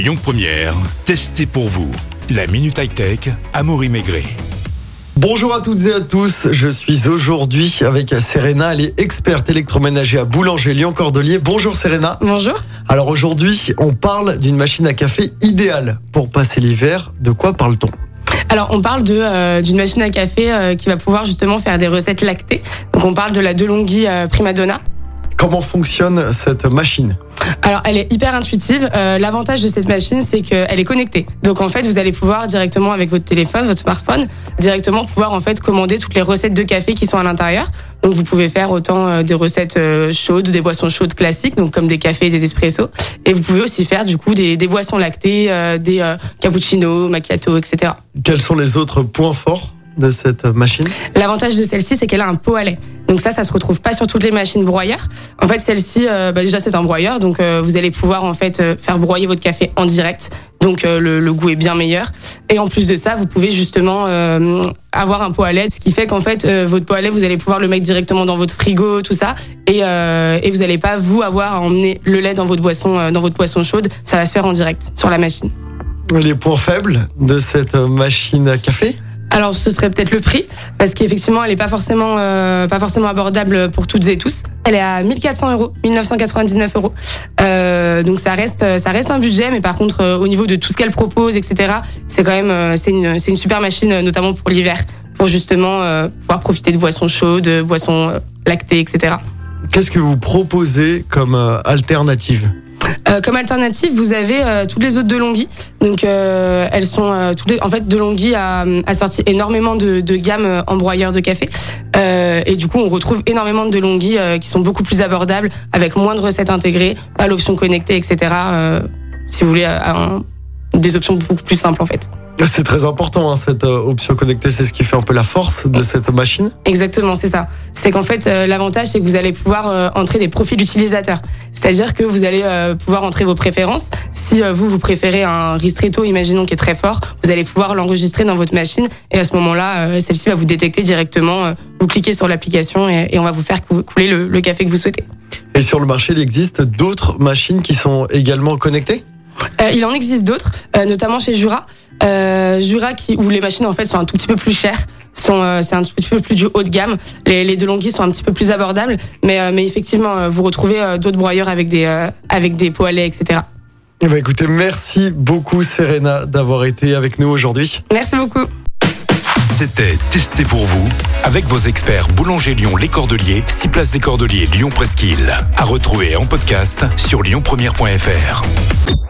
Lyon Première, testez pour vous. La Minute High Tech, Amaury Maigret. Bonjour à toutes et à tous, je suis aujourd'hui avec Serena, elle est experte électroménager à Boulanger Lyon Cordelier. Bonjour Serena. Bonjour. Alors aujourd'hui, on parle d'une machine à café idéale pour passer l'hiver. De quoi parle-t-on? Alors, on parle de euh, d'une machine à café euh, qui va pouvoir justement faire des recettes lactées. Donc, on parle de la DeLonghi euh, Primadonna. Comment fonctionne cette machine? Alors, elle est hyper intuitive. Euh, L'avantage de cette machine, c'est qu'elle est connectée. Donc, en fait, vous allez pouvoir directement avec votre téléphone, votre smartphone, directement pouvoir en fait commander toutes les recettes de café qui sont à l'intérieur. Donc, vous pouvez faire autant euh, des recettes euh, chaudes, des boissons chaudes classiques, donc comme des cafés et des espressos. Et vous pouvez aussi faire du coup des, boissons lactées, euh, des euh, cappuccinos, macchiato, etc. Quels sont les autres points forts de cette machine L'avantage de celle-ci, c'est qu'elle a un pot à lait. Donc ça, ça se retrouve pas sur toutes les machines broyeurs. En fait, celle-ci, euh, bah, déjà c'est un broyeur, donc euh, vous allez pouvoir en fait euh, faire broyer votre café en direct. Donc le, le goût est bien meilleur. Et en plus de ça, vous pouvez justement avoir un pot à lait, ce qui fait qu'en fait votre pot à lait, vous allez pouvoir le mettre directement dans votre frigo, tout ça, et, et vous n'allez pas vous avoir à emmener le lait dans votre boisson, dans votre boisson chaude. Ça va se faire en direct sur la machine. Les points faibles de cette machine à café Alors ce serait peut-être le prix parce qu'effectivement elle est pas forcément euh, pas forcément abordable pour toutes et tous. Elle est à 1400 euros, 1999 euros. Euh, donc ça reste ça reste un budget, mais par contre euh, au niveau de tout ce qu'elle propose, etc. C'est quand même euh, c'est une c'est une super machine euh, notamment pour l'hiver pour justement pouvoir profiter de boissons chaudes, de boissons lactées, etc. Qu'est-ce que vous proposez comme alternative? Euh, comme alternative, vous avez euh, toutes les autres de Longhi. Donc euh, elles sont euh, toutes les... en fait de Longhi a, a sorti énormément de, de gammes euh, en broyeur de café. Euh, et du coup, on retrouve énormément de Longhi euh, qui sont beaucoup plus abordables, avec moins de recettes intégrées, pas l'option connectée, etc. Euh, si vous voulez, euh, des options beaucoup plus simples en fait. C'est très important, hein, cette euh, option connectée, c'est ce qui fait un peu la force de cette machine. Exactement, c'est ça. C'est qu'en fait, euh, l'avantage, c'est que vous allez pouvoir euh, entrer des profils d'utilisateurs. C'est-à-dire que vous allez euh, pouvoir entrer vos préférences. Si euh, vous, vous préférez un ristretto, imaginons, qui est très fort, vous allez pouvoir l'enregistrer dans votre machine. Et à ce moment-là, euh, celle-ci va vous détecter directement. euh, vous cliquez sur l'application et, et on va vous faire cou- couler le, le café que vous souhaitez. Et sur le marché, il existe d'autres machines qui sont également connectées? Euh, il en existe d'autres, euh, notamment chez Jura. Euh, Jura qui, où les machines en fait sont un tout petit peu plus chères. Sont, euh, c'est un petit peu plus du haut de gamme. Les, les DeLonghi sont un petit peu plus abordables, mais, euh, mais effectivement, euh, vous retrouvez euh, d'autres broyeurs avec des, euh, avec des pots à lait, etc. Eh ben, écoutez, merci beaucoup Serena d'avoir été avec nous aujourd'hui. Merci beaucoup. C'était Testez pour vous avec vos experts Boulanger Lyon Les Cordeliers, 6 places des Cordeliers Lyon Presqu'île. À retrouver en podcast sur lyonpremière.fr.